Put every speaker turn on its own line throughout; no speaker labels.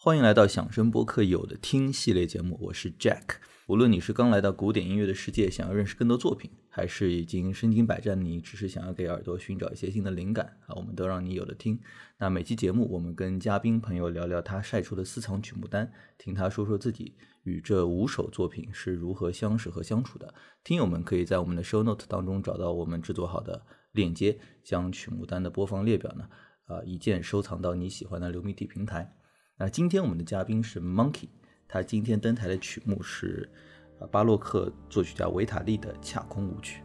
欢迎来到响声播客有的听系列节目，我是 Jack。无论你是刚来到古典音乐的世界，想要认识更多作品，还是已经身经百战的，你只是想要给耳朵寻找一些新的灵感啊，我们都让你有的听。那每期节目，我们跟嘉宾朋友聊聊他晒出的私藏曲目单，听他说说自己与这五首作品是如何相识和相处的。听友们可以在我们的 Show Note 当中找到我们制作好的链接，将曲目单的播放列表呢，啊，一键收藏到你喜欢的流媒体平台。那今天我们的嘉宾是 Monkey。他今天登台的曲目是，巴洛克作曲家维塔利的《恰空舞曲》。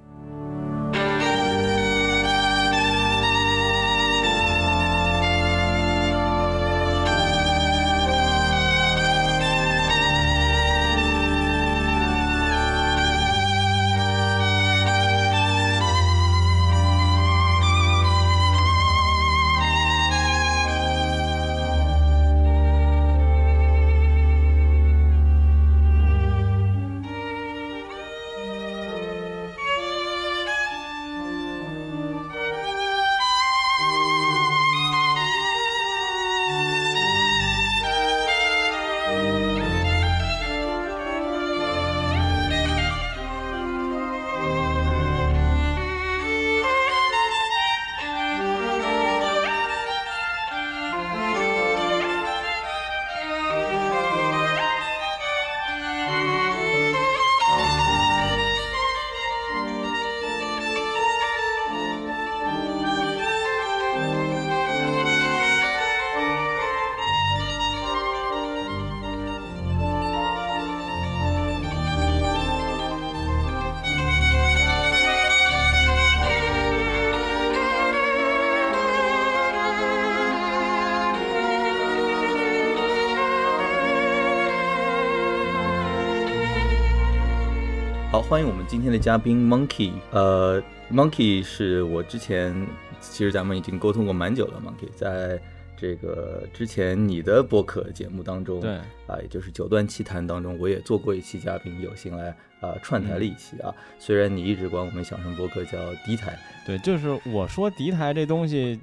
欢迎我们今天的嘉宾 Monkey。呃，Monkey 是我之前，其实咱们已经沟通过蛮久了。Monkey 在这个之前你的播客节目当中，
对
啊，也就是九段奇谈当中，我也做过一期嘉宾，有幸来啊串台了一期啊。虽然你一直管我们小声播客叫敌台，
对，就是我说敌台这东西。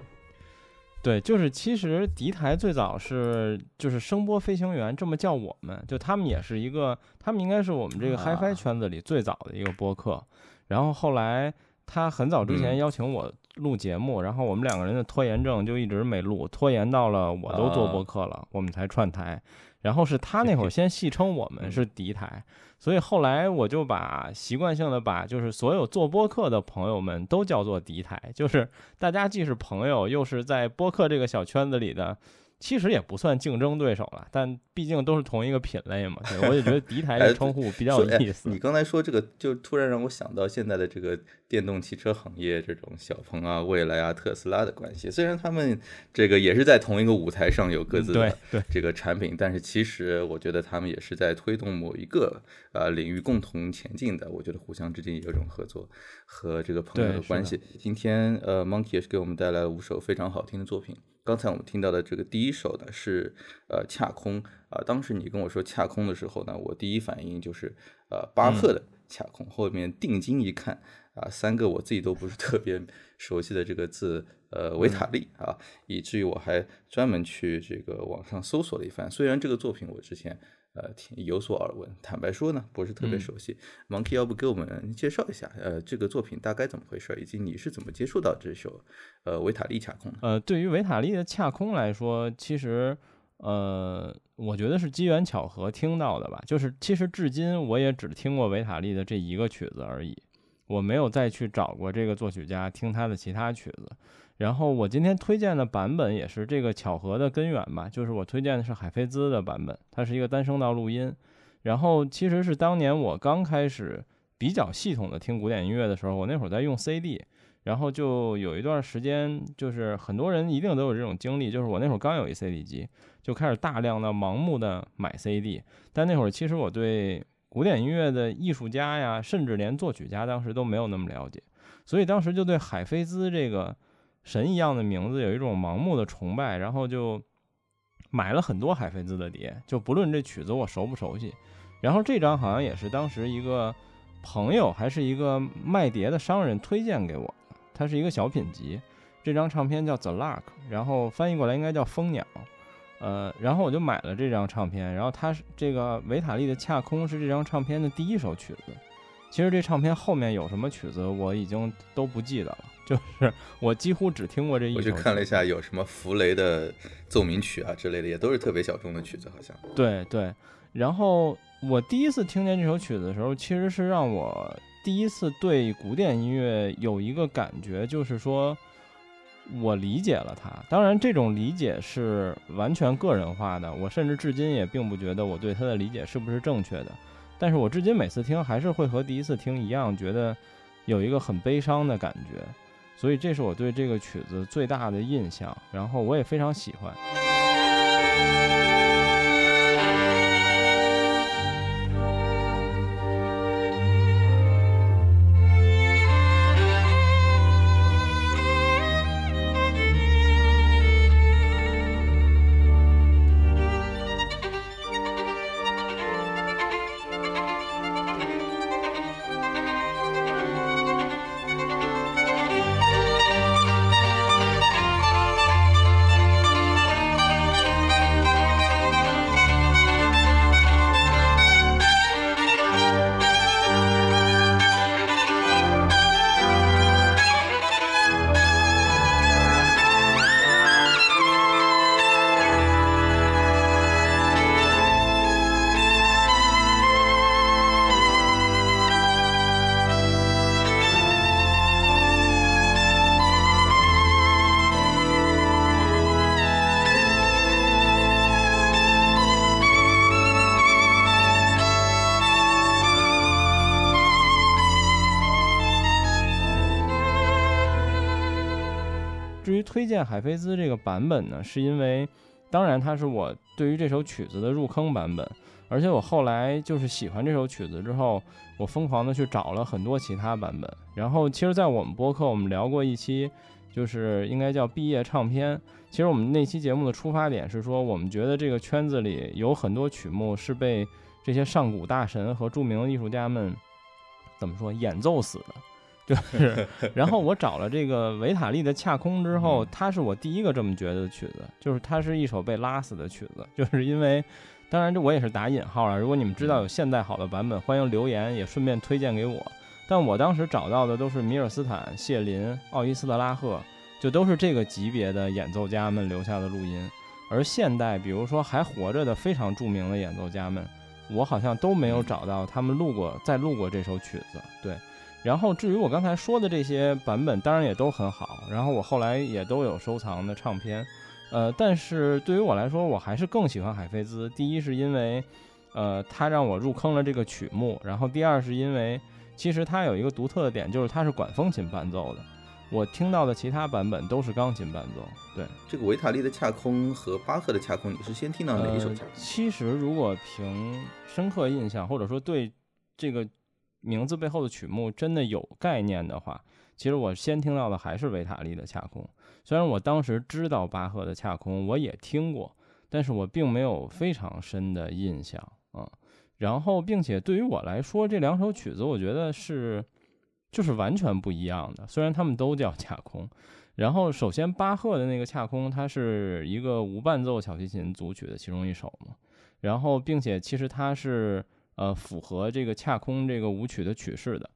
对，就是其实敌台最早是就是声波飞行员这么叫我们，就他们也是一个，他们应该是我们这个 HiFi 圈子里最早的一个播客。然后后来他很早之前邀请我录节目，然后我们两个人的拖延症就一直没录，拖延到了我都做播客了，我们才串台。然后是他那会儿 先戏称我们是敌台。所以后来我就把习惯性的把就是所有做播客的朋友们都叫做敌台，就是大家既是朋友，又是在播客这个小圈子里的。其实也不算竞争对手了，但毕竟都是同一个品类嘛。我也觉得敌台这称呼比较有意思。
你刚才说这个，就突然让我想到现在的这个电动汽车行业，这种小鹏啊、蔚来啊、特斯拉的关系。虽然他们这个也是在同一个舞台上有各自的这个产品，但是其实我觉得他们也是在推动某一个呃领域共同前进的。我觉得互相之间也有种合作和这个朋友的关系。今天呃，Monkey 也是给我们带来了五首非常好听的作品。刚才我们听到的这个第一首呢是呃恰空。啊，当时你跟我说恰空的时候呢，我第一反应就是呃巴赫的恰空，后面定睛一看啊，三个我自己都不是特别熟悉的这个字呃维塔利啊，以至于我还专门去这个网上搜索了一番，虽然这个作品我之前。呃，有所耳闻。坦白说呢，不是特别熟悉。Monkey，要不给我们介绍一下，呃，这个作品大概怎么回事，以及你是怎么接触到这首呃维塔利恰空的？
呃，对于维塔利的恰空来说，其实呃，我觉得是机缘巧合听到的吧。就是其实至今我也只听过维塔利的这一个曲子而已，我没有再去找过这个作曲家听他的其他曲子。然后我今天推荐的版本也是这个巧合的根源吧，就是我推荐的是海菲兹的版本，它是一个单声道录音。然后其实是当年我刚开始比较系统的听古典音乐的时候，我那会儿在用 CD，然后就有一段时间，就是很多人一定都有这种经历，就是我那会儿刚有一 CD 机，就开始大量的盲目的买 CD。但那会儿其实我对古典音乐的艺术家呀，甚至连作曲家当时都没有那么了解，所以当时就对海菲兹这个。神一样的名字，有一种盲目的崇拜，然后就买了很多海菲兹的碟，就不论这曲子我熟不熟悉。然后这张好像也是当时一个朋友还是一个卖碟的商人推荐给我的，它是一个小品集。这张唱片叫《The Lark》，然后翻译过来应该叫《蜂鸟》。呃，然后我就买了这张唱片，然后它是这个维塔利的《恰空》是这张唱片的第一首曲子。其实这唱片后面有什么曲子，我已经都不记得了，就是我几乎只听过这一首。
我去看了一下，有什么弗雷的奏鸣曲啊之类的，也都是特别小众的曲子，好像。
对对，然后我第一次听见这首曲子的时候，其实是让我第一次对古典音乐有一个感觉，就是说。我理解了它，当然这种理解是完全个人化的，我甚至至今也并不觉得我对他的理解是不是正确的。但是我至今每次听还是会和第一次听一样，觉得有一个很悲伤的感觉，所以这是我对这个曲子最大的印象，然后我也非常喜欢。至于推荐海菲兹这个版本呢，是因为，当然它是我对于这首曲子的入坑版本，而且我后来就是喜欢这首曲子之后，我疯狂的去找了很多其他版本。然后，其实，在我们播客我们聊过一期，就是应该叫毕业唱片。其实我们那期节目的出发点是说，我们觉得这个圈子里有很多曲目是被这些上古大神和著名的艺术家们怎么说演奏死的。就是，然后 我找了这个维塔利的《恰空》之后，它是我第一个这么觉得的曲子，就是它是一首被拉死的曲子，就是因为，当然这我也是打引号了。如果你们知道有现代好的版本，欢迎留言，也顺便推荐给我。但我当时找到的都是米尔斯坦、谢林、奥伊斯特拉赫，就都是这个级别的演奏家们留下的录音。而现代，比如说还活着的非常著名的演奏家们，我好像都没有找到他们录过再录过这首曲子。对。然后至于我刚才说的这些版本，当然也都很好。然后我后来也都有收藏的唱片，呃，但是对于我来说，我还是更喜欢海飞兹。第一是因为，呃，它让我入坑了这个曲目。然后第二是因为，其实它有一个独特的点，就是它是管风琴伴奏的。我听到的其他版本都是钢琴伴奏。对，
这个维塔利的恰空和巴赫的恰空，你是先听到哪一首恰空？
其实如果凭深刻印象，或者说对这个。名字背后的曲目真的有概念的话，其实我先听到的还是维塔利的恰空。虽然我当时知道巴赫的恰空，我也听过，但是我并没有非常深的印象啊。然后，并且对于我来说，这两首曲子我觉得是就是完全不一样的。虽然他们都叫恰空，然后首先巴赫的那个恰空，它是一个无伴奏小提琴组曲的其中一首嘛。然后，并且其实它是。呃，符合这个恰空这个舞曲的曲式的，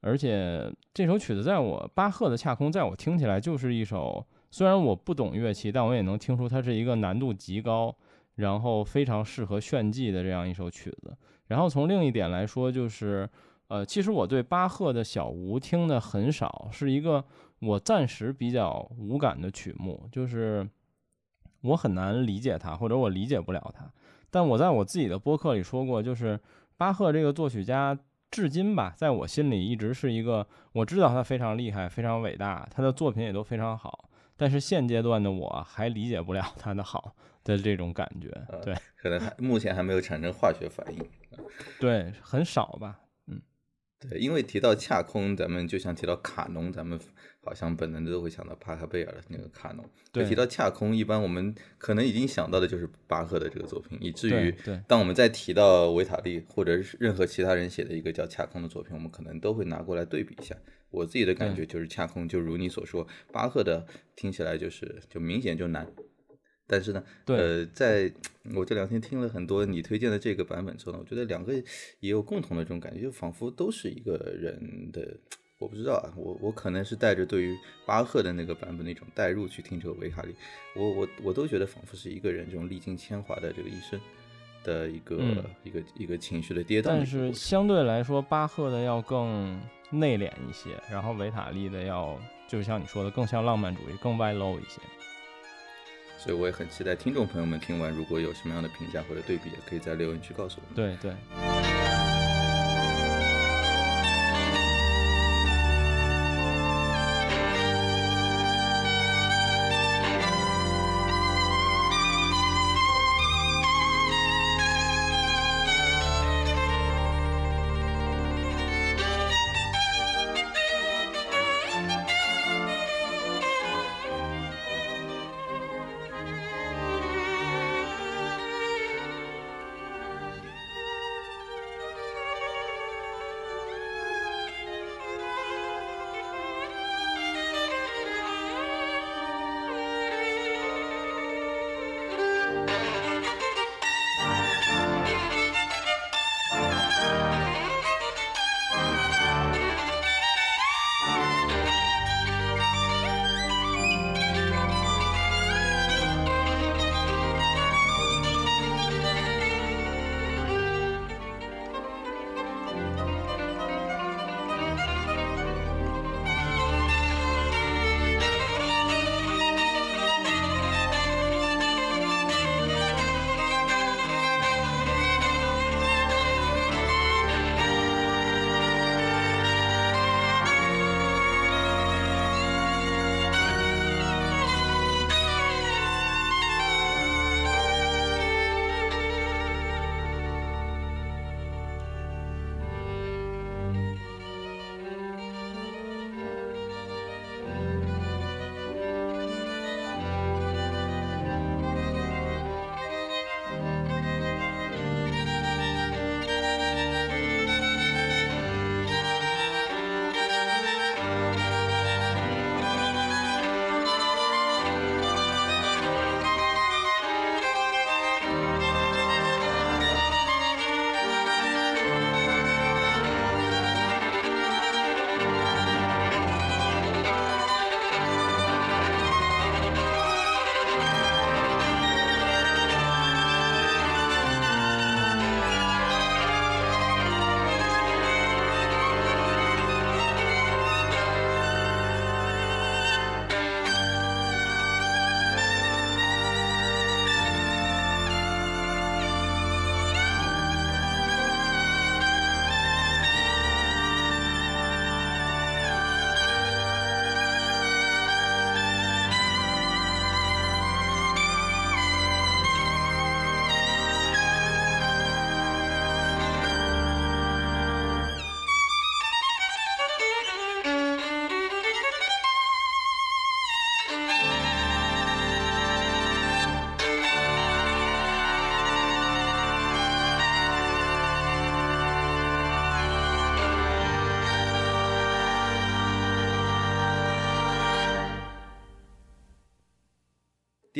而且这首曲子在我巴赫的恰空，在我听起来就是一首，虽然我不懂乐器，但我也能听出它是一个难度极高，然后非常适合炫技的这样一首曲子。然后从另一点来说，就是呃，其实我对巴赫的小无听的很少，是一个我暂时比较无感的曲目，就是我很难理解它，或者我理解不了它。但我在我自己的播客里说过，就是。巴赫这个作曲家，至今吧，在我心里一直是一个，我知道他非常厉害，非常伟大，他的作品也都非常好，但是现阶段的我还理解不了他的好的这种感觉，对，
可能还目前还没有产生化学反应，
对，很少吧。
对，因为提到恰空，咱们就像提到卡农，咱们好像本能的都会想到帕克贝尔的那个卡农。
对，
提到恰空，一般我们可能已经想到的就是巴赫的这个作品，以至于
对，
当我们在提到维塔利或者是任何其他人写的一个叫恰空的作品，我们可能都会拿过来对比一下。我自己的感觉就是恰空，就如你所说，巴赫的听起来就是就明显就难。但是呢，呃，在我这两天听了很多你推荐的这个版本之后呢，我觉得两个也有共同的这种感觉，就仿佛都是一个人的，我不知道啊，我我可能是带着对于巴赫的那个版本那种代入去听这个维卡利，我我我都觉得仿佛是一个人这种历经铅华的这个一生的一个一个一个情绪的跌宕。
但是相对来说，巴赫的要更内敛一些，然后维塔利的要就像你说的更像浪漫主义，更外露一些。
所以我也很期待听众朋友们听完，如果有什么样的评价或者对比，也可以在留言区告诉我们。
对对。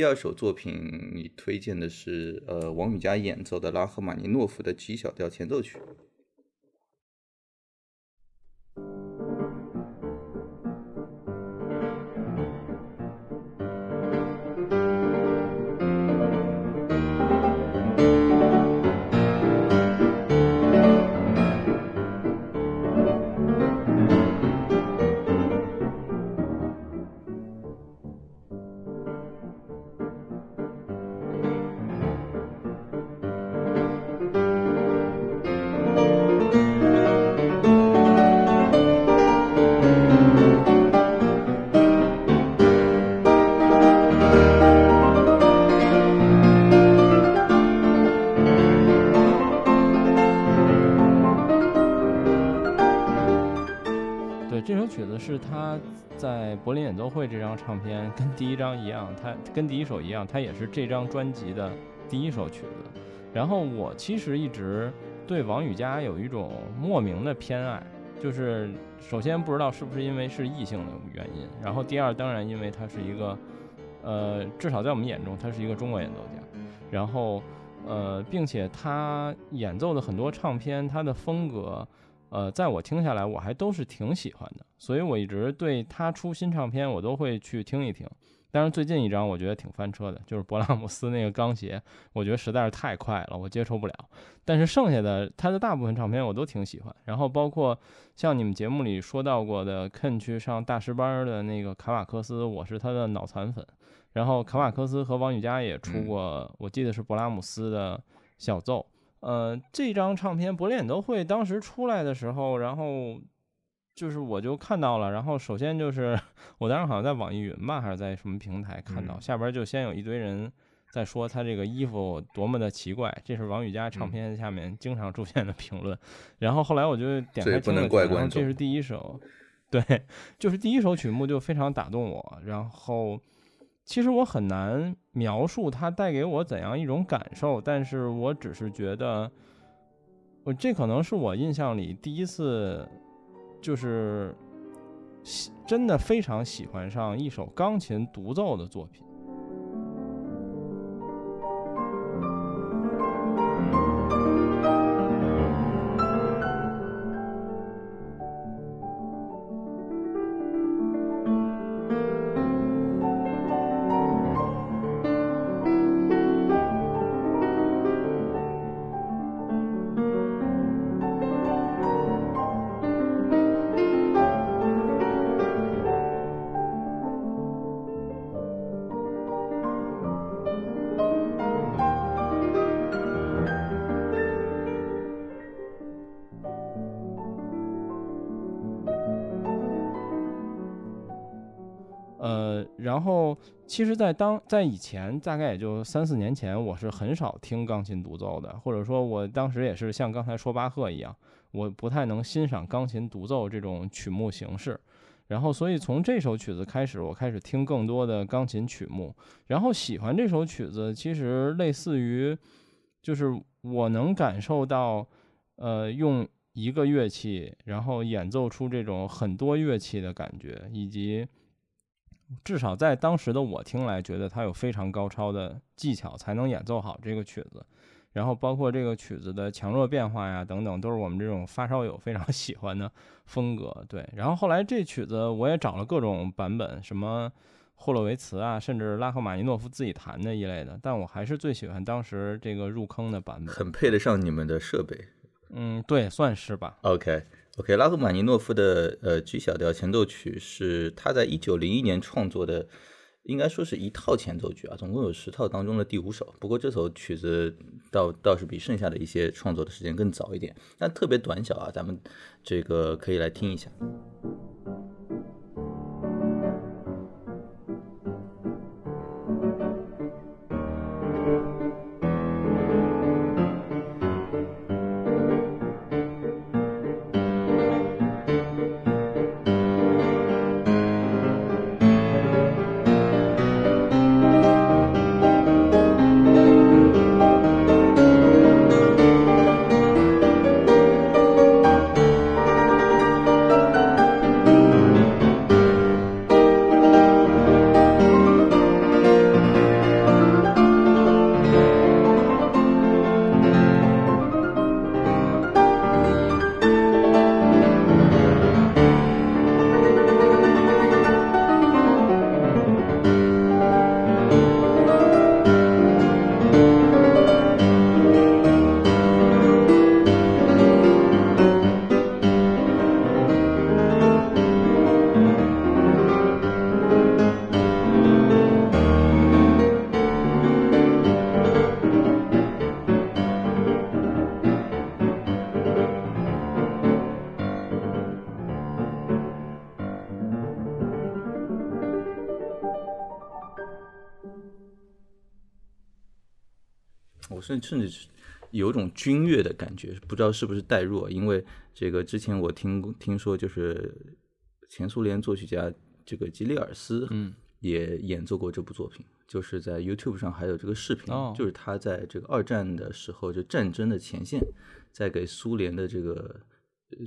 第二首作品，你推荐的是呃王羽佳演奏的拉赫玛尼诺夫的 G 小调前奏曲。
柏林演奏会这张唱片跟第一张一样，它跟第一首一样，它也是这张专辑的第一首曲子。然后我其实一直对王羽佳有一种莫名的偏爱，就是首先不知道是不是因为是异性的原因，然后第二当然因为他是一个呃，至少在我们眼中，他是一个中国演奏家。然后，呃，并且他演奏的很多唱片，他的风格，呃，在我听下来，我还都是挺喜欢的。所以我一直对他出新唱片，我都会去听一听。但是最近一张我觉得挺翻车的，就是勃拉姆斯那个钢协，我觉得实在是太快了，我接受不了。但是剩下的他的大部分唱片我都挺喜欢，然后包括像你们节目里说到过的肯去上大师班的那个卡瓦克斯，我是他的脑残粉。然后卡瓦克斯和王羽佳也出过，我记得是勃拉姆斯的小奏。呃，这张唱片柏林演奏会当时出来的时候，然后。就是我就看到了，然后首先就是 我当时好像在网易云吧，还是在什么平台看到，下边就先有一堆人在说他这个衣服多么的奇怪，这是王羽佳唱片下面经常出现的评论。然后后来我就点开听了，然后这是第一首，对，就是第一首曲目就非常打动我。然后其实我很难描述它带给我怎样一种感受，但是我只是觉得，我这可能是我印象里第一次。就是喜，真的非常喜欢上一首钢琴独奏的作品。其实，在当在以前，大概也就三四年前，我是很少听钢琴独奏的，或者说，我当时也是像刚才说巴赫一样，我不太能欣赏钢琴独奏这种曲目形式。然后，所以从这首曲子开始，我开始听更多的钢琴曲目。然后，喜欢这首曲子，其实类似于，就是我能感受到，呃，用一个乐器，然后演奏出这种很多乐器的感觉，以及。至少在当时的我听来，觉得他有非常高超的技巧，才能演奏好这个曲子。然后包括这个曲子的强弱变化呀，等等，都是我们这种发烧友非常 喜欢的风格。对，然后后来这曲子我也找了各种版本，什么霍洛维茨啊，甚至拉赫玛尼诺夫自己弹的一类的，但我还是最喜欢当时这个入坑的版本，
很配得上你们的设备。
嗯，对，算是吧。
OK。OK，拉赫玛尼诺夫的呃 G 小调前奏曲是他在一九零一年创作的，应该说是一套前奏曲啊，总共有十套当中的第五首。不过这首曲子倒倒是比剩下的一些创作的时间更早一点，但特别短小啊，咱们这个可以来听一下。甚甚至是有种军乐的感觉，不知道是不是代入。因为这个之前我听听说，就是前苏联作曲家这个吉利尔斯，
嗯，
也演奏过这部作品，就是在 YouTube 上还有这个视频，就是他在这个二战的时候，就战争的前线，在给苏联的这个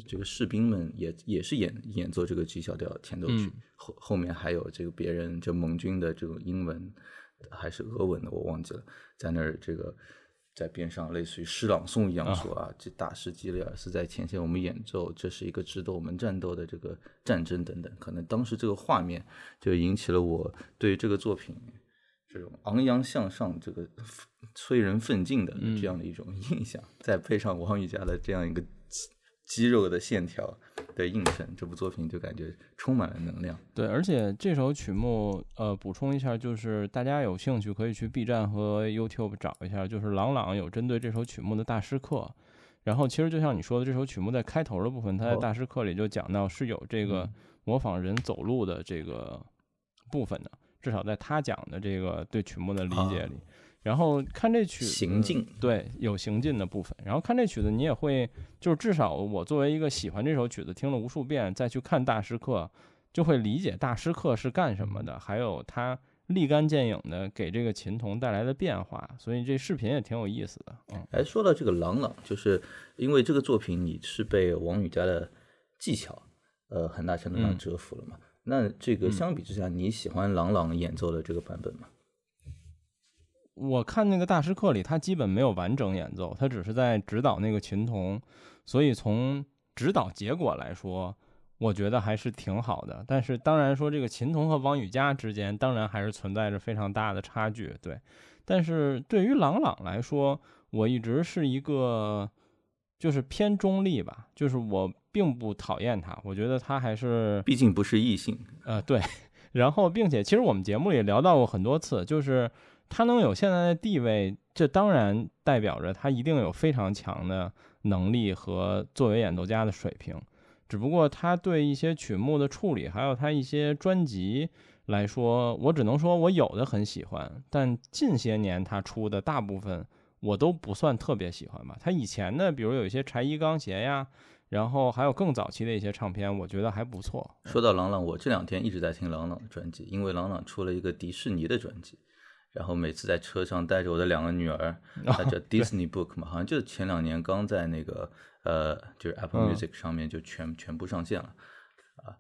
这个士兵们也也是演演奏这个 G 小调前奏曲，后后面还有这个别人就盟军的这种英文还是俄文的我忘记了，在那儿这个在边上类似于诗朗诵一样说啊，这大师基里尔斯在前线我们演奏，这是一个值得我们战斗的这个战争等等，可能当时这个画面就引起了我对这个作品这种昂扬向上、这个催人奋进的这样的一种印象，再配上王羽佳的这样一个。肌肉的线条的映衬，这部作品就感觉充满了能量。
对，而且这首曲目，呃，补充一下，就是大家有兴趣可以去 B 站和 YouTube 找一下，就是郎朗有针对这首曲目的大师课。然后，其实就像你说的，这首曲目在开头的部分，他在大师课里就讲到是有这个模仿人走路的这个部分的，至少在他讲的这个对曲目的理解里。然后看这曲
行进，
对，有行进的部分。然后看这曲子，你也会，就是至少我作为一个喜欢这首曲子，听了无数遍，再去看大师课，就会理解大师课是干什么的，还有他立竿见影的给这个琴童带来的变化。所以这视频也挺有意思的。嗯，
哎，说到这个朗朗，就是因为这个作品你是被王羽佳的技巧，呃，很大程度上折服了嘛？那这个相比之下，你喜欢朗朗演奏的这个版本吗？
我看那个大师课里，他基本没有完整演奏，他只是在指导那个琴童，所以从指导结果来说，我觉得还是挺好的。但是当然说，这个琴童和王羽佳之间，当然还是存在着非常大的差距。对，但是对于朗朗来说，我一直是一个就是偏中立吧，就是我并不讨厌他，我觉得他还是
毕竟不是异性。
呃，对。然后，并且其实我们节目里聊到过很多次，就是。他能有现在的地位，这当然代表着他一定有非常强的能力和作为演奏家的水平。只不过他对一些曲目的处理，还有他一些专辑来说，我只能说我有的很喜欢，但近些年他出的大部分我都不算特别喜欢吧。他以前的，比如有一些柴衣钢鞋呀，然后还有更早期的一些唱片，我觉得还不错。
说到郎朗，我这两天一直在听郎朗的专辑，因为郎朗出了一个迪士尼的专辑。然后每次在车上带着我的两个女儿，它叫 Disney Book 嘛，好像就是前两年刚在那个呃，就是 Apple Music 上面就全全部上线了，啊，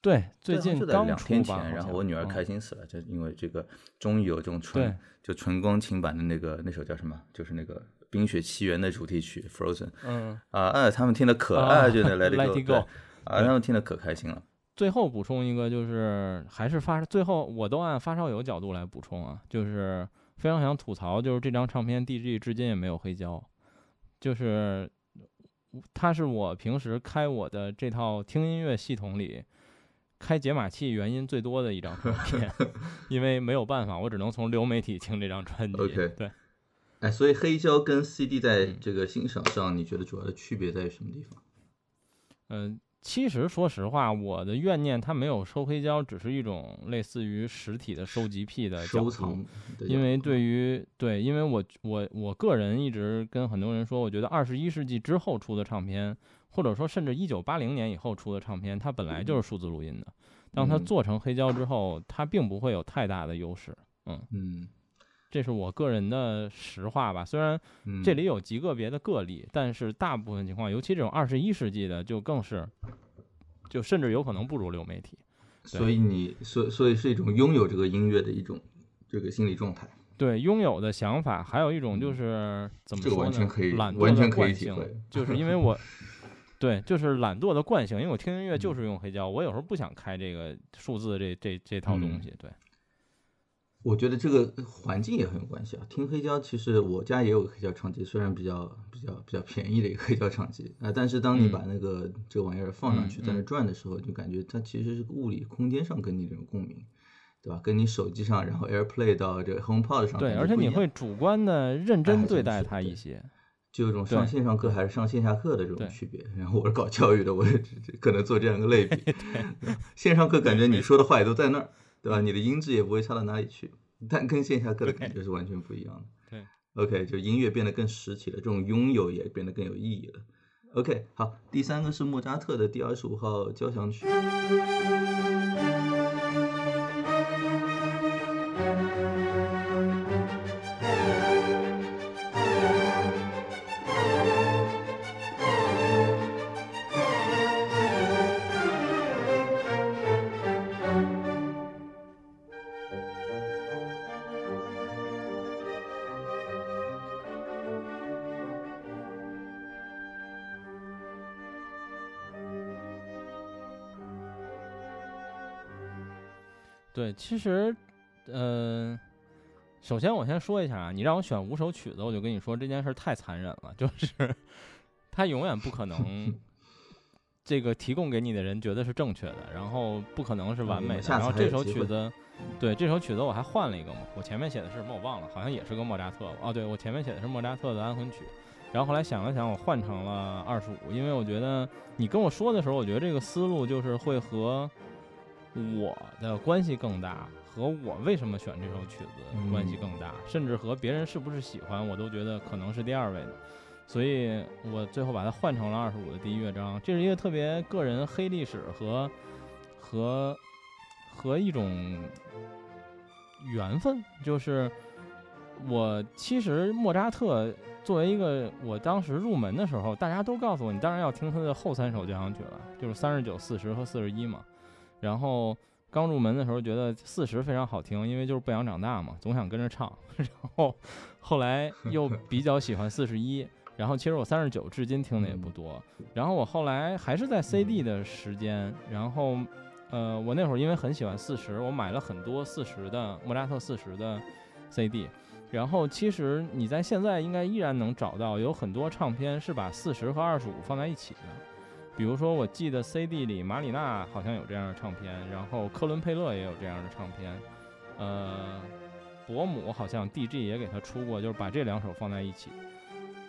对，最近
就在两天前，然后我女儿开心死了，就因为这个终于有这种纯就纯钢琴版的那个那首叫什么，就是那个《冰雪奇缘》的主题曲 Frozen，
嗯。
啊，哎，他们听的可爱，就那 Let It Go，啊，他们听的 可开心了。
最后补充一个，就是还是发最后我都按发烧友角度来补充啊，就是非常想吐槽，就是这张唱片 DG 至今也没有黑胶，就是它是我平时开我的这套听音乐系统里开解码器原因最多的一张唱片，因为没有办法，我只能从流媒体听这张专辑。
OK，
对，
哎，所以黑胶跟 CD 在这个欣赏上，你觉得主要的区别在于什么地方？
嗯。其实，说实话，我的怨念它没有收黑胶，只是一种类似于实体的收集癖的
收藏。
因为对于对，因为我我我个人一直跟很多人说，我觉得二十一世纪之后出的唱片，或者说甚至一九八零年以后出的唱片，它本来就是数字录音的。当它做成黑胶之后，它并不会有太大的优势。嗯
嗯，
这是我个人的实话吧。虽然这里有极个别的个例，但是大部分情况，尤其这种二十一世纪的，就更是。就甚至有可能不如流媒体，
所以你所所以是一种拥有这个音乐的一种这个心理状态。
对，拥有的想法，还有一种就是怎么说呢？
完全可以，
懒
惰的
惯性，就是因为 我，对，就是懒惰的惯性，因为我听音乐就是用黑胶，我有时候不想开这个数字这这这套东西，对。
我觉得这个环境也很有关系啊。听黑胶，其实我家也有黑胶唱机，虽然比较比较比较便宜的一个黑胶唱机啊，但是当你把那个这个玩意儿放上去，在那转的时候，就感觉它其实是个物理空间上跟你这种共鸣，对吧？跟你手机上，然后 AirPlay 到这个 HomePod 上，
对，而且你会主观的认真对待它一些，
就有种上线上课还是上线下课的这种区别。然后我是搞教育的，我也可能做这样一个类比。线上课感觉你说的话也都在那儿。对吧？你的音质也不会差到哪里去，但跟线下课的感觉是完全不一样的。
对
，OK，就音乐变得更实体了，这种拥有也变得更有意义了。OK，好，第三个是莫扎特的第二十五号交响曲。
其实，呃，首先我先说一下啊，你让我选五首曲子，我就跟你说这件事太残忍了，就是他永远不可能 这个提供给你的人觉得是正确的，然后不可能是完美的。然后这首曲子，对，这首曲子我还换了一个嘛，我前面写的是什么我忘了，好像也是个莫扎特。哦，对，我前面写的是莫扎特的安魂曲。然后后来想了想，我换成了二十五，因为我觉得你跟我说的时候，我觉得这个思路就是会和我的关系更大，和我为什么选这首曲子关系更大，甚至和别人是不是喜欢，我都觉得可能是第二位的。所以我最后把它换成了二十五的第一乐章。这是一个特别个人黑历史和和和一种缘分，就是我其实莫扎特。作为一个，我当时入门的时候，大家都告诉我，你当然要听他的后三首交响曲了，就是三十九、四十和四十一嘛。然后刚入门的时候觉得四十非常好听，因为就是不想长大嘛，总想跟着唱。然后后来又比较喜欢四十一，然后其实我三十九至今听的也不多。然后我后来还是在 CD 的时间，然后呃，我那会儿因为很喜欢四十，我买了很多四十的莫扎特四十的 CD。然后其实你在现在应该依然能找到有很多唱片是把四十和二十五放在一起的，比如说我记得 CD 里马里纳好像有这样的唱片，然后科伦佩勒也有这样的唱片，呃，伯姆好像 DG 也给他出过，就是把这两首放在一起，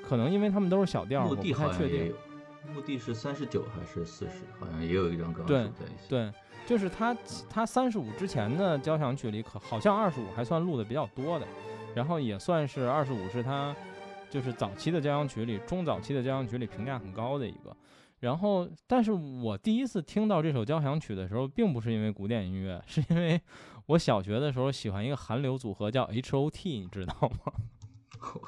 可能因为他们都是小调，我不太确定。
目的是三十九还是四十？好像也有一张歌。
对对，就是他他三十五之前的交响曲里，可好像二十五还算录的比较多的。然后也算是二十五是他，就是早期的交响曲里，中早期的交响曲里评价很高的一个。然后，但是我第一次听到这首交响曲的时候，并不是因为古典音乐，是因为我小学的时候喜欢一个韩流组合叫 H.O.T，你知道吗？
我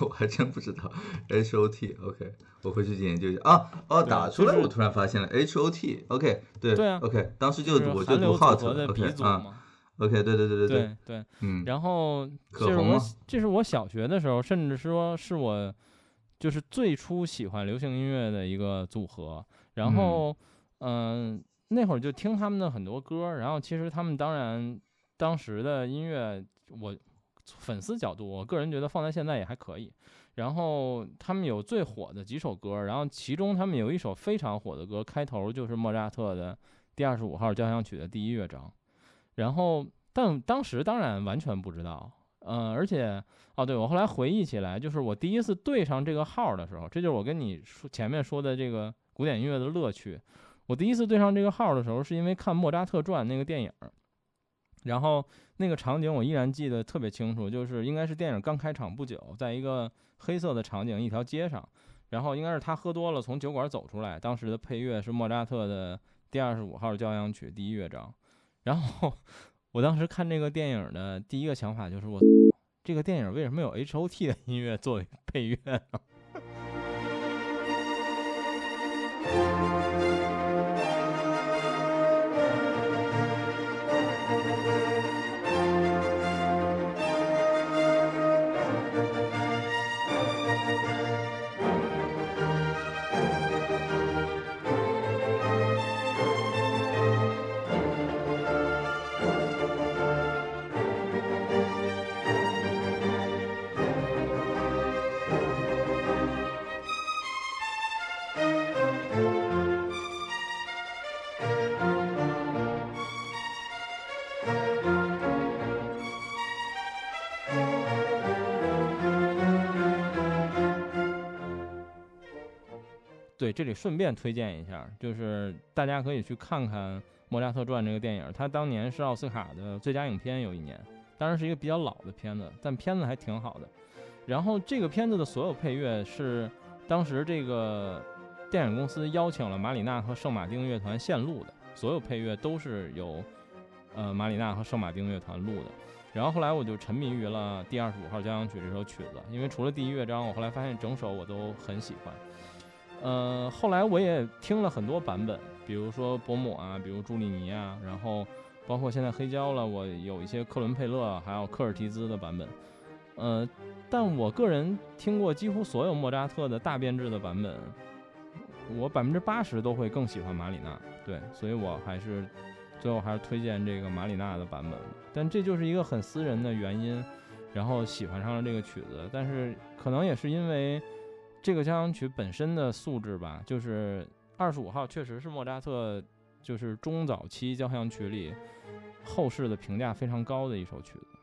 我还真不知道 H.O.T，OK，我回去研究一下啊。哦，打出来，我突然发现了 H.O.T，OK，对
对啊
，OK，当时就我就读
Hot 的鼻祖
嘛。OK，对对对对
对对，嗯，然后这是我这是我小学的时候，甚至说是我就是最初喜欢流行音乐的一个组合。然后，嗯，那会儿就听他们的很多歌。然后，其实他们当然当时的音乐，我粉丝角度，我个人觉得放在现在也还可以。然后他们有最火的几首歌，然后其中他们有一首非常火的歌，开头就是莫扎特的第二十五号交响曲的第一乐章。然后，但当时当然完全不知道，嗯，而且，哦，对我后来回忆起来，就是我第一次对上这个号的时候，这就是我跟你说前面说的这个古典音乐的乐趣。我第一次对上这个号的时候，是因为看《莫扎特传》那个电影，然后那个场景我依然记得特别清楚，就是应该是电影刚开场不久，在一个黑色的场景，一条街上，然后应该是他喝多了从酒馆走出来，当时的配乐是莫扎特的第二十五号交响曲第一乐章。然后，我当时看这个电影的第一个想法就是，我这个电影为什么有 H O T 的音乐作为配乐呢？对，这里顺便推荐一下，就是大家可以去看看《莫扎特传》这个电影，它当年是奥斯卡的最佳影片，有一年，当然是一个比较老的片子，但片子还挺好的。然后这个片子的所有配乐是当时这个电影公司邀请了马里纳和圣马丁乐团现录的，所有配乐都是由呃马里纳和圣马丁乐团录的。然后后来我就沉迷于了第二十五号交响曲这首曲子，因为除了第一乐章，我后来发现整首我都很喜欢。呃，后来我也听了很多版本，比如说伯姆啊，比如朱利尼啊，然后包括现在黑胶了，我有一些克伦佩勒还有科尔提兹的版本。呃，但我个人听过几乎所有莫扎特的大编制的版本，我百分之八十都会更喜欢马里纳。对，所以我还是最后还是推荐这个马里纳的版本。但这就是一个很私人的原因，然后喜欢上了这个曲子。但是可能也是因为这个交响曲本身的素质吧，就是二十五号确实是莫扎特就是中早期交响曲里后世的评价非常高的一首曲子。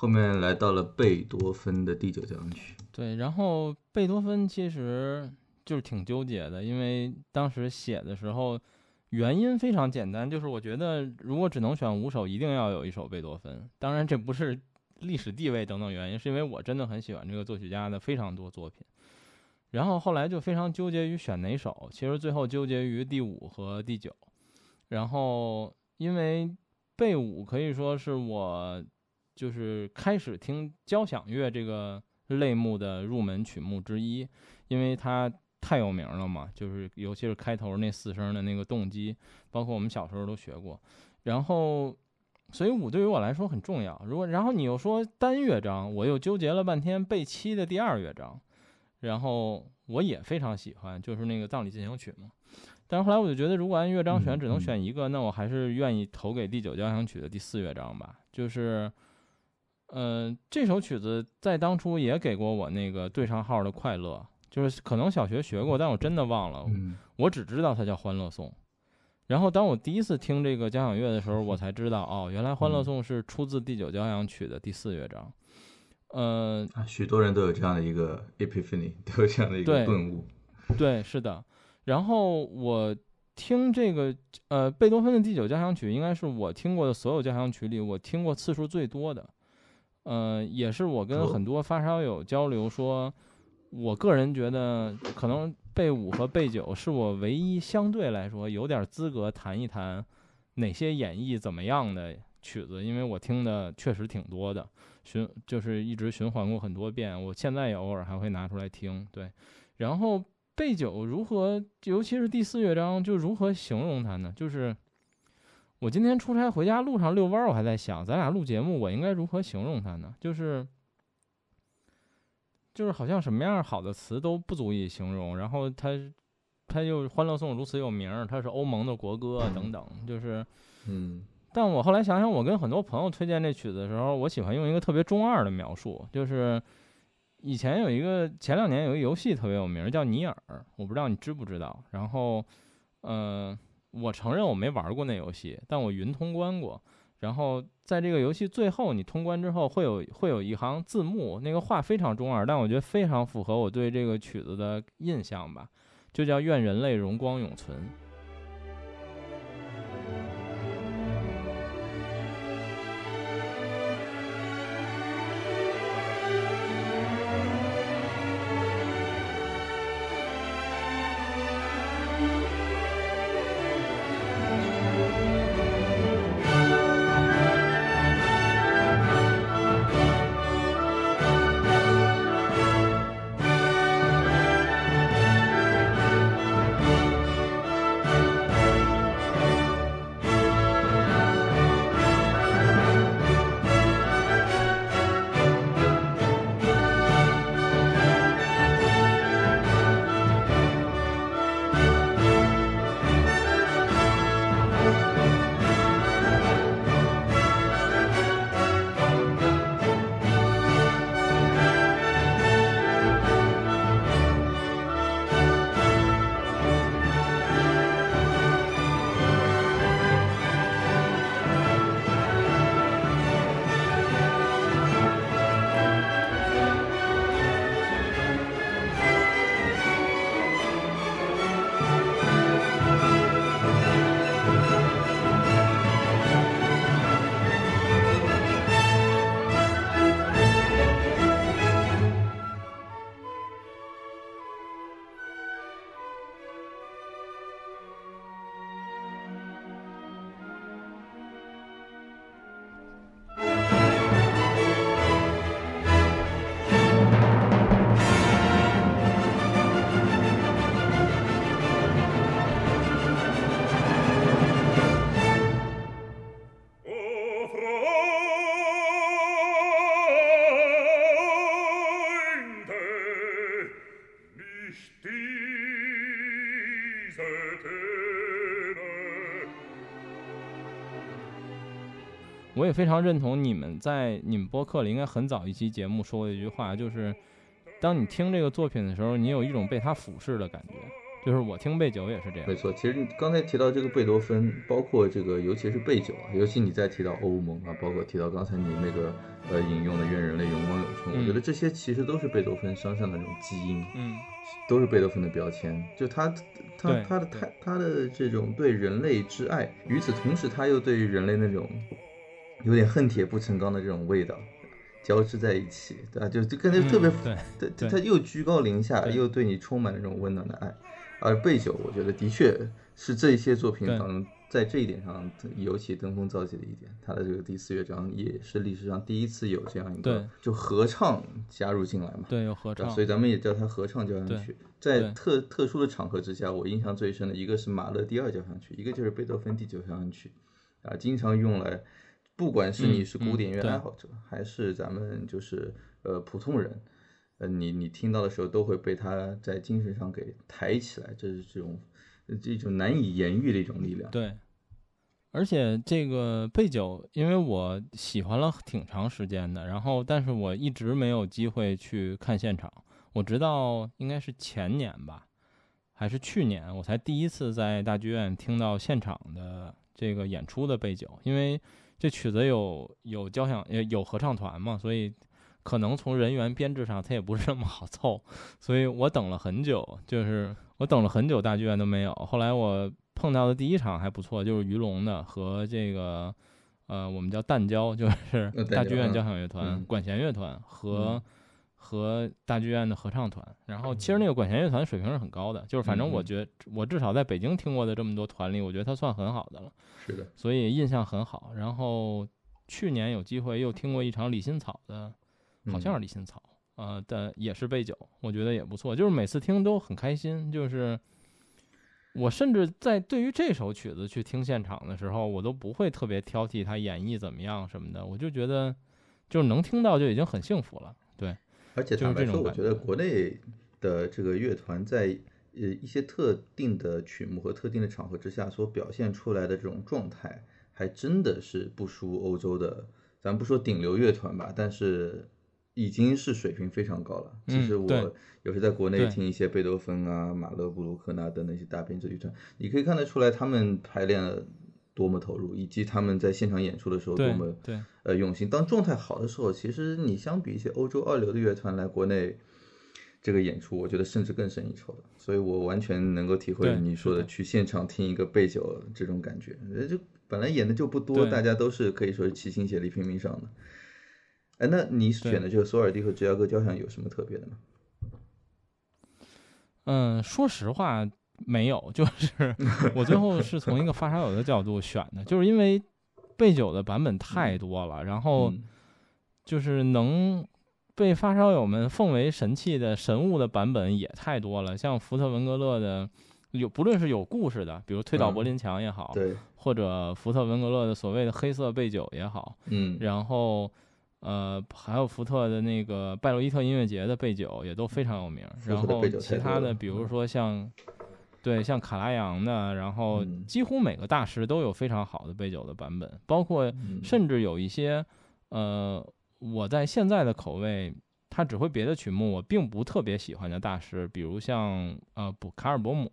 后面来到了贝多芬的第九交响曲。
对，然后贝多芬其实就是挺纠结的，因为当时写的时候，原因非常简单，就是我觉得如果只能选五首，一定要有一首贝多芬。当然，这不是历史地位等等原因，是因为我真的很喜欢这个作曲家的非常多作品。然后后来就非常纠结于选哪首，其实最后纠结于第五和第九。然后因为贝五可以说是我。就是开始听交响乐这个类目的入门曲目之一，因为它太有名了嘛。就是尤其是开头那四声的那个动机，包括我们小时候都学过。然后，所以五对于我来说很重要。如果然后你又说单乐章，我又纠结了半天贝七的第二乐章，然后我也非常喜欢，就是那个葬礼进行曲嘛。但是后来我就觉得，如果按乐章选，只能选一个，那我还是愿意投给第九交响曲的第四乐章吧，就是。嗯，这首曲子在当初也给过我那个对上号的快乐，就是可能小学学过，但我真的忘了。我只知道它叫《欢乐颂》。然后当我第一次听这个交响乐的时候，我才知道，哦，原来《欢乐颂》是出自第九交响曲的第四乐章。呃，
许多人都有这样的一个 epiphany，都有这样的一个顿悟。
对，是的。然后我听这个呃贝多芬的第九交响曲，应该是我听过的所有交响曲里，我听过次数最多的。呃，也是我跟很多发烧友交流说，我个人觉得可能贝五和贝九是我唯一相对来说有点资格谈一谈哪些演绎怎么样的曲子，因为我听的确实挺多的，循就是一直循环过很多遍，我现在也偶尔还会拿出来听。对，然后贝九如何，尤其是第四乐章，就如何形容它呢？就是我今天出差回家路上遛弯，我还在想，咱俩录节目，我应该如何形容它呢？就是。就是好像什么样好的词都不足以形容，然后它，它又《欢乐颂》如此有名，它是欧盟的国歌等等，就是，
嗯。
但我后来想想，我跟很多朋友推荐这曲子的时候，我喜欢用一个特别中二的描述，就是以前有一个前两年有一个游戏特别有名，叫《尼尔》，我不知道你知不知道。然后，呃，我承认我没玩过那游戏，但我云通关过。然后在这个游戏最后，你通关之后会有会有一行字幕，那个话非常中二，但我觉得非常符合我对这个曲子的印象吧，就叫“愿人类荣光永存”。也非常认同你们在你们播客里应该很早一期节目说过一句话，就是当你听这个作品的时候，你有一种被它俯视的感觉。就是我听贝九也是这样。
没错，其实你刚才提到这个贝多芬，包括这个，尤其是贝九啊，尤其你再提到欧盟啊，包括提到刚才你那个呃引用的“愿人类荣光永存”，我觉得这些其实都是贝多芬身上的那种基因，
嗯，
都是贝多芬的标签。就他他他的他他的这种对人类之爱，与此同时他又对于人类那种。有点恨铁不成钢的这种味道交织在一起，对吧？就就跟那特别，
对
对，他又居高临下，又对你充满了这种温暖的爱。而贝九，我觉得的确是这些作品当中，在这一点上尤其登峰造极的一点。他的这个第四乐章也是历史上第一次有这样一个就合唱加入进来嘛？
对，有合唱，
所以咱们也叫它合唱交响曲。在特特殊的场合之下，我印象最深的一个是马勒第二交响曲，一个就是贝多芬第九交响曲，啊，经常用来。不管是你是古典乐爱好者，还是咱们就是呃普通人，呃，你你听到的时候都会被他在精神上给抬起来，这是这种这种难以言喻的一种力量。
对，而且这个贝九，因为我喜欢了挺长时间的，然后但是我一直没有机会去看现场，我直到应该是前年吧，还是去年，我才第一次在大剧院听到现场的这个演出的贝九，因为。这曲子有有交响有有合唱团嘛，所以可能从人员编制上它也不是那么好凑，所以我等了很久，就是我等了很久，大剧院都没有。后来我碰到的第一场还不错，就是于龙的和这个呃我们叫淡交，就是大剧院交响乐团管弦乐团和和大剧院的合唱团。然后其实那个管弦乐团水平是很高的，就是反正我觉得我至少在北京听过的这么多团里，我觉得它算很好的了。
是的，
所以印象很好。然后去年有机会又听过一场李新草的，好像是李新草呃，但也是背酒，我觉得也不错。就是每次听都很开心，就是。我甚至在对于这首曲子去听现场的时候，我都不会特别挑剔他演绎怎么样什么的，我就觉得就是能听到就已经很幸福了。对，
而且坦白说，我觉得国内的这个乐团在呃一些特定的曲目和特定的场合之下所表现出来的这种状态，还真的是不输欧洲的。咱不说顶流乐团吧，但是。已经是水平非常高了。其实我有时在国内听一些贝多芬啊、马勒、布鲁克纳的那些大编制乐团，你可以看得出来他们排练了多么投入，以及他们在现场演出的时候多么呃用心。当状态好的时候，其实你相比一些欧洲二流的乐团来国内这个演出，我觉得甚至更胜一筹的。所以我完全能够体会你说的去现场听一个背酒这种感觉。就本来演的就不多，大家都是可以说是齐心协力拼命上的。哎，那你选的这个索尔蒂和芝加哥交响有什么特别的吗？
嗯，说实话没有，就是 我最后是从一个发烧友的角度选的，就是因为背九的版本太多了，然后就是能被发烧友们奉为神器的神物的版本也太多了，像福特文格勒的有，不论是有故事的，比如推倒柏林墙也好，
对，
或者福特文格勒的所谓的黑色贝九也好，
嗯，
然后。呃，还有福特的那个拜洛伊特音乐节的背九也都非常有名。然后其他的，比如说像，对，像卡拉扬的，然后几乎每个大师都有非常好的杯酒的版本，包括甚至有一些，呃，我在现在的口味，他指挥别的曲目我并不特别喜欢的大师，比如像呃布卡尔伯姆，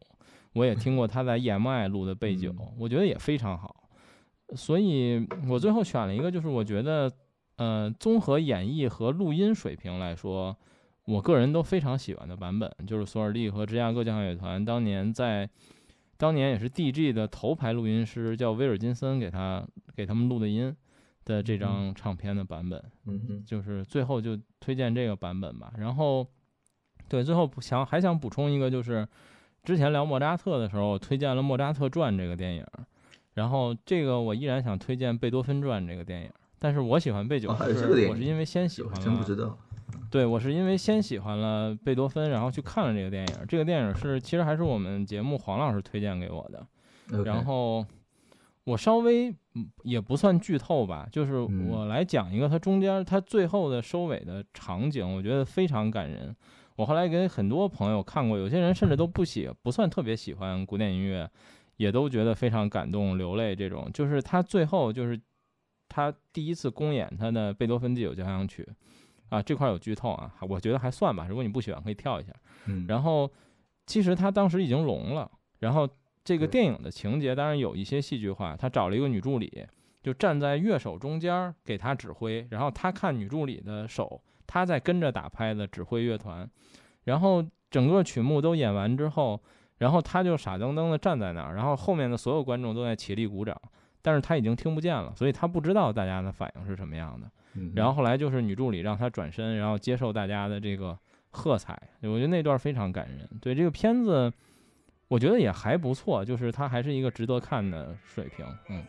我也听过他在 EMI 录的 杯酒，我觉得也非常好。所以我最后选了一个，就是我觉得。呃，综合演绎和录音水平来说，我个人都非常喜欢的版本，就是索尔利和芝加哥交响乐团当年在，当年也是 DG 的头牌录音师叫威尔金森给他给他们录的音的这张唱片的版本，
嗯
就是最后就推荐这个版本吧。然后，对，最后想还想补充一个，就是之前聊莫扎特的时候推荐了《莫扎特传》这个电影，然后这个我依然想推荐《贝多芬传》这个电影。但是我喜欢贝九，是我是因为先喜欢了，
真不知道。
对，我是因为先喜欢了贝多芬，然后去看了这个电影。这个电影是其实还是我们节目黄老师推荐给我的。然后我稍微也不算剧透吧，就是我来讲一个它中间它最后的收尾的场景，我觉得非常感人。我后来给很多朋友看过，有些人甚至都不喜不算特别喜欢古典音乐，也都觉得非常感动流泪。这种就是他最后就是。他第一次公演他的贝多芬第九交响曲，啊，这块有剧透啊，我觉得还算吧。如果你不喜欢，可以跳一下。
嗯，
然后其实他当时已经聋了，然后这个电影的情节当然有一些戏剧化，他找了一个女助理，就站在乐手中间给他指挥，然后他看女助理的手，他在跟着打拍子指挥乐团，然后整个曲目都演完之后，然后他就傻瞪瞪的站在那儿，然后后面的所有观众都在起立鼓掌。但是他已经听不见了，所以他不知道大家的反应是什么样的。然后后来就是女助理让他转身，然后接受大家的这个喝彩。我觉得那段非常感人。对这个片子，我觉得也还不错，就是它还是一个值得看的水平。嗯。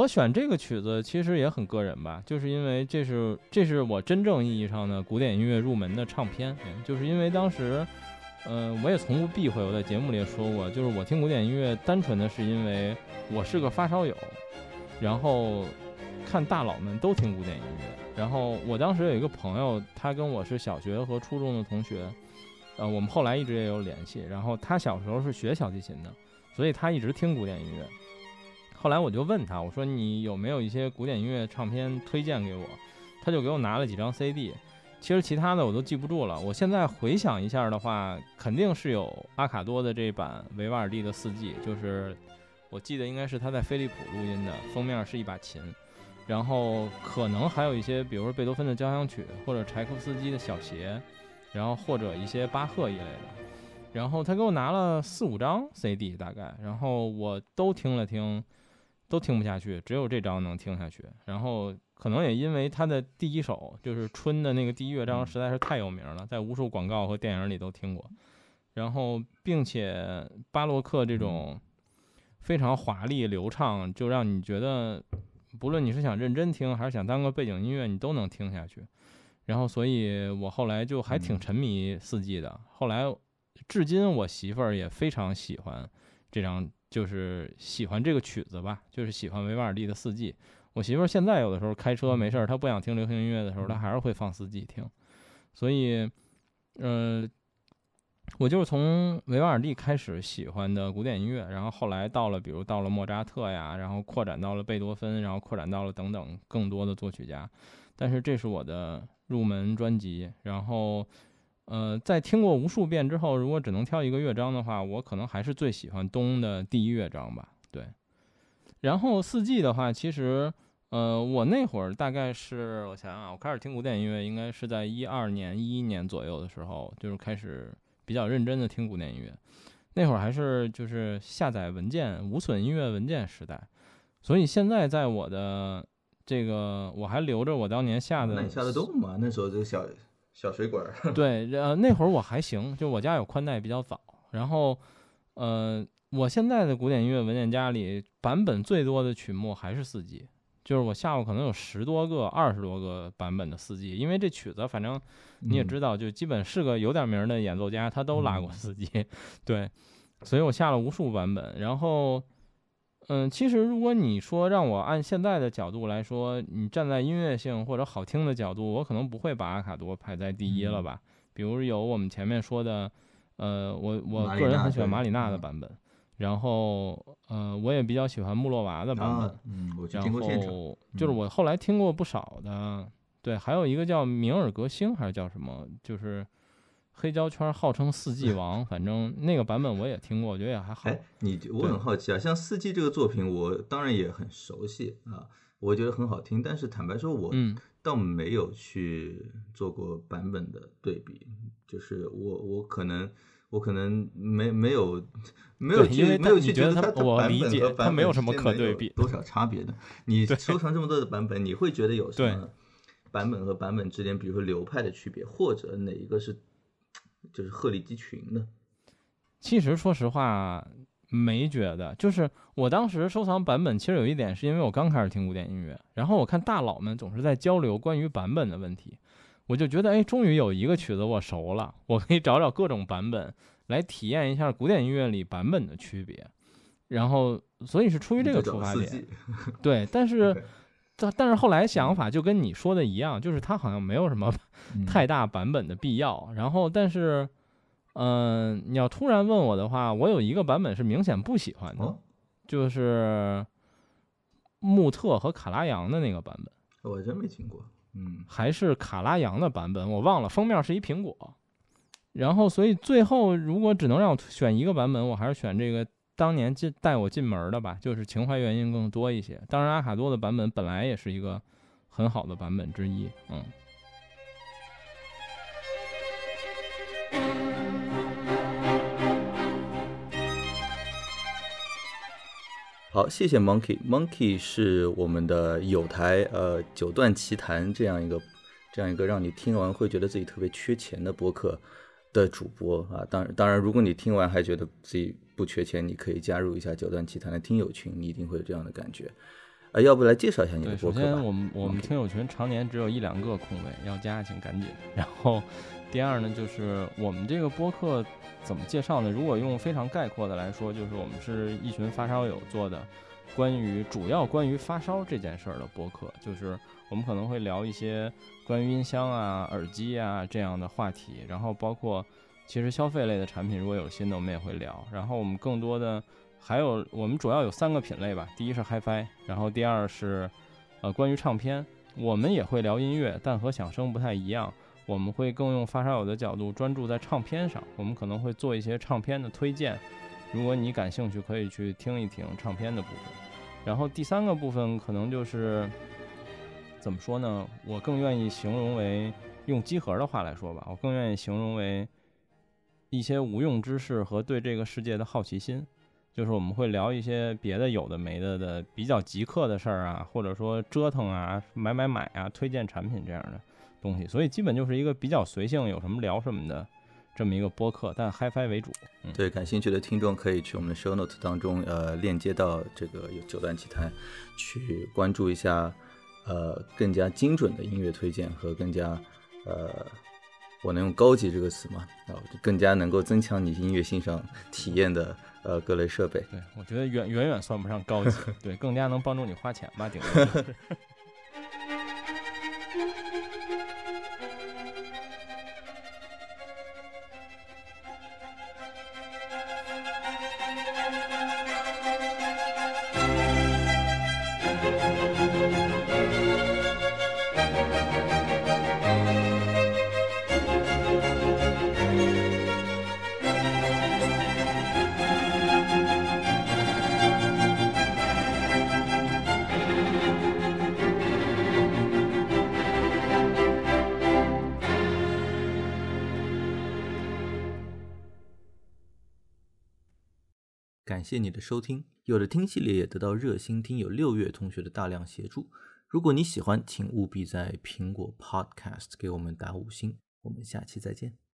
我选这个曲子其实也很个人吧，就是因为这是这是我真正意义上的古典音乐入门的唱片，就是因为当时，嗯，我也从不避讳，我在节目里也说过，就是我听古典音乐单纯的是因为我是个发烧友，然后看大佬们都听古典音乐，然后我当时有一个朋友，他跟我是小学和初中的同学，呃，我们后来一直也有联系，然后他小时候是学小提琴的，所以他一直听古典音乐。后来我就问他，我说你有没有一些古典音乐唱片推荐给我？他就给我拿了几张 CD。其实其他的我都记不住了。我现在回想一下的话，肯定是有阿卡多的这版维瓦尔第的四季，就是我记得应该是他在飞利浦录音的，封面是一把琴。然后可能还有一些，比如说贝多芬的交响曲，或者柴可夫斯基的小协，然后或者一些巴赫一类的。然后他给我拿了四五张 CD 大概，然后我都听了听。都听不下去，只有这张能听下去。然后可能也因为他的第一首就是春的那个第一乐章实在是太有名了，在无数广告和电影里都听过。然后并且巴洛克这种非常华丽流畅，就让你觉得不论你是想认真听还是想当个背景音乐，你都能听下去。然后所以我后来就还挺沉迷四季的。后来至今我媳妇儿也非常喜欢这张。就是喜欢这个曲子吧，就是喜欢维瓦尔第的《四季》。我媳妇儿现在有的时候开车没事儿，她不想听流行音乐的时候，她还是会放《四季》听。所以，呃，我就是从维瓦尔第开始喜欢的古典音乐，然后后来到了，比如到了莫扎特呀，然后扩展到了贝多芬，然后扩展到了等等更多的作曲家。但是这是我的入门专辑，然后。呃，在听过无数遍之后，如果只能挑一个乐章的话，我可能还是最喜欢冬的第一乐章吧。对，然后四季的话，其实，呃，我那会儿大概是我想想啊，我开始听古典音乐应该是在一二年、一一年左右的时候，就是开始比较认真的听古典音乐。那会儿还是就是下载文件、无损音乐文件时代，所以现在在我的这个我还留着我当年下的。
那你下得动吗？那时候这个小。小水管儿，
对，呃，那会儿我还行，就我家有宽带比较早。然后，呃，我现在的古典音乐文件夹里版本最多的曲目还是四季，就是我下午可能有十多个、二十多个版本的四季，因为这曲子反正你也知道，就基本是个有点名的演奏家，他都拉过四季，对，所以我下了无数版本，然后。嗯，其实如果你说让我按现在的角度来说，你站在音乐性或者好听的角度，我可能不会把阿卡多排在第一了吧？比如有我们前面说的，呃，我我个人很喜欢马里纳的版本，然后呃，我也比较喜欢穆洛娃的版本，
嗯，
然后就是我后来听过不少的，对，还有一个叫明尔格星还是叫什么，就是。黑胶圈号称四季王，反正那个版本我也听过，我觉得也还好。
哎，你我很好奇啊，像四季这个作品，我当然也很熟悉啊，我觉得很好听。但是坦白说，我倒没有去做过版本的对比，就是我我可能我可能没没有没有去没有去觉得它
我理解
它
没有什么可对比
多少差别的。你收藏这么多的版本，你会觉得有什么版本和版本之间，比如说流派的区别，或者哪一个是？就是鹤立鸡群的。
其实说实话，没觉得。就是我当时收藏版本，其实有一点是因为我刚开始听古典音乐，然后我看大佬们总是在交流关于版本的问题，我就觉得，哎，终于有一个曲子我熟了，我可以找找各种版本来体验一下古典音乐里版本的区别。然后，所以是出于这个出发点。对，但是。但但是后来想法就跟你说的一样，就是它好像没有什么太大版本的必要。然后，但是，嗯，你要突然问我的话，我有一个版本是明显不喜欢的，就是穆特和卡拉扬的那个版本。
我真没听过，嗯，
还是卡拉扬的版本，我忘了，封面是一苹果。然后，所以最后如果只能让我选一个版本，我还是选这个。当年进带我进门的吧，就是情怀原因更多一些。当然，阿卡多的版本本来也是一个很好的版本之一。嗯。
好，谢谢 Monkey。Monkey 是我们的有台呃九段奇谈这样一个这样一个让你听完会觉得自己特别缺钱的播客。的主播啊。当然，当然，如果你听完还觉得自己不缺钱，你可以加入一下九段奇谈的听友群，你一定会有这样的感觉。啊，要不来介绍一下你的博客
吧？首先，我们我们听友群常年只有一两个空位，要加请赶紧。然后，第二呢，就是我们这个播客怎么介绍呢？如果用非常概括的来说，就是我们是一群发烧友做的，关于主要关于发烧这件事儿的播客。就是我们可能会聊一些关于音箱啊、耳机啊这样的话题，然后包括其实消费类的产品，如果有新的，我们也会聊。然后我们更多的。还有，我们主要有三个品类吧。第一是 HiFi，然后第二是，呃，关于唱片，我们也会聊音乐，但和响声不太一样。我们会更用发烧友的角度，专注在唱片上。我们可能会做一些唱片的推荐，如果你感兴趣，可以去听一听唱片的部分。然后第三个部分可能就是，怎么说呢？我更愿意形容为，用机核的话来说吧，我更愿意形容为一些无用知识和对这个世界的好奇心。就是我们会聊一些别的有的没的的比较极客的事儿啊，或者说折腾啊、买买买啊、推荐产品这样的东西，所以基本就是一个比较随性，有什么聊什么的这么一个播客，但 HiFi 为主。
对，感兴趣的听众可以去我们的 Show Note 当中，呃，链接到这个有九段奇谈，去关注一下，呃，更加精准的音乐推荐和更加，呃，我能用高级这个词吗？啊，更加能够增强你音乐欣赏体验的。呃，各类设备，
对我觉得远远远算不上高级，对，更加能帮助你花钱吧，顶多。
收听，有的听系列也得到热心听友六月同学的大量协助。如果你喜欢，请务必在苹果 Podcast 给我们打五星。我们下期再见。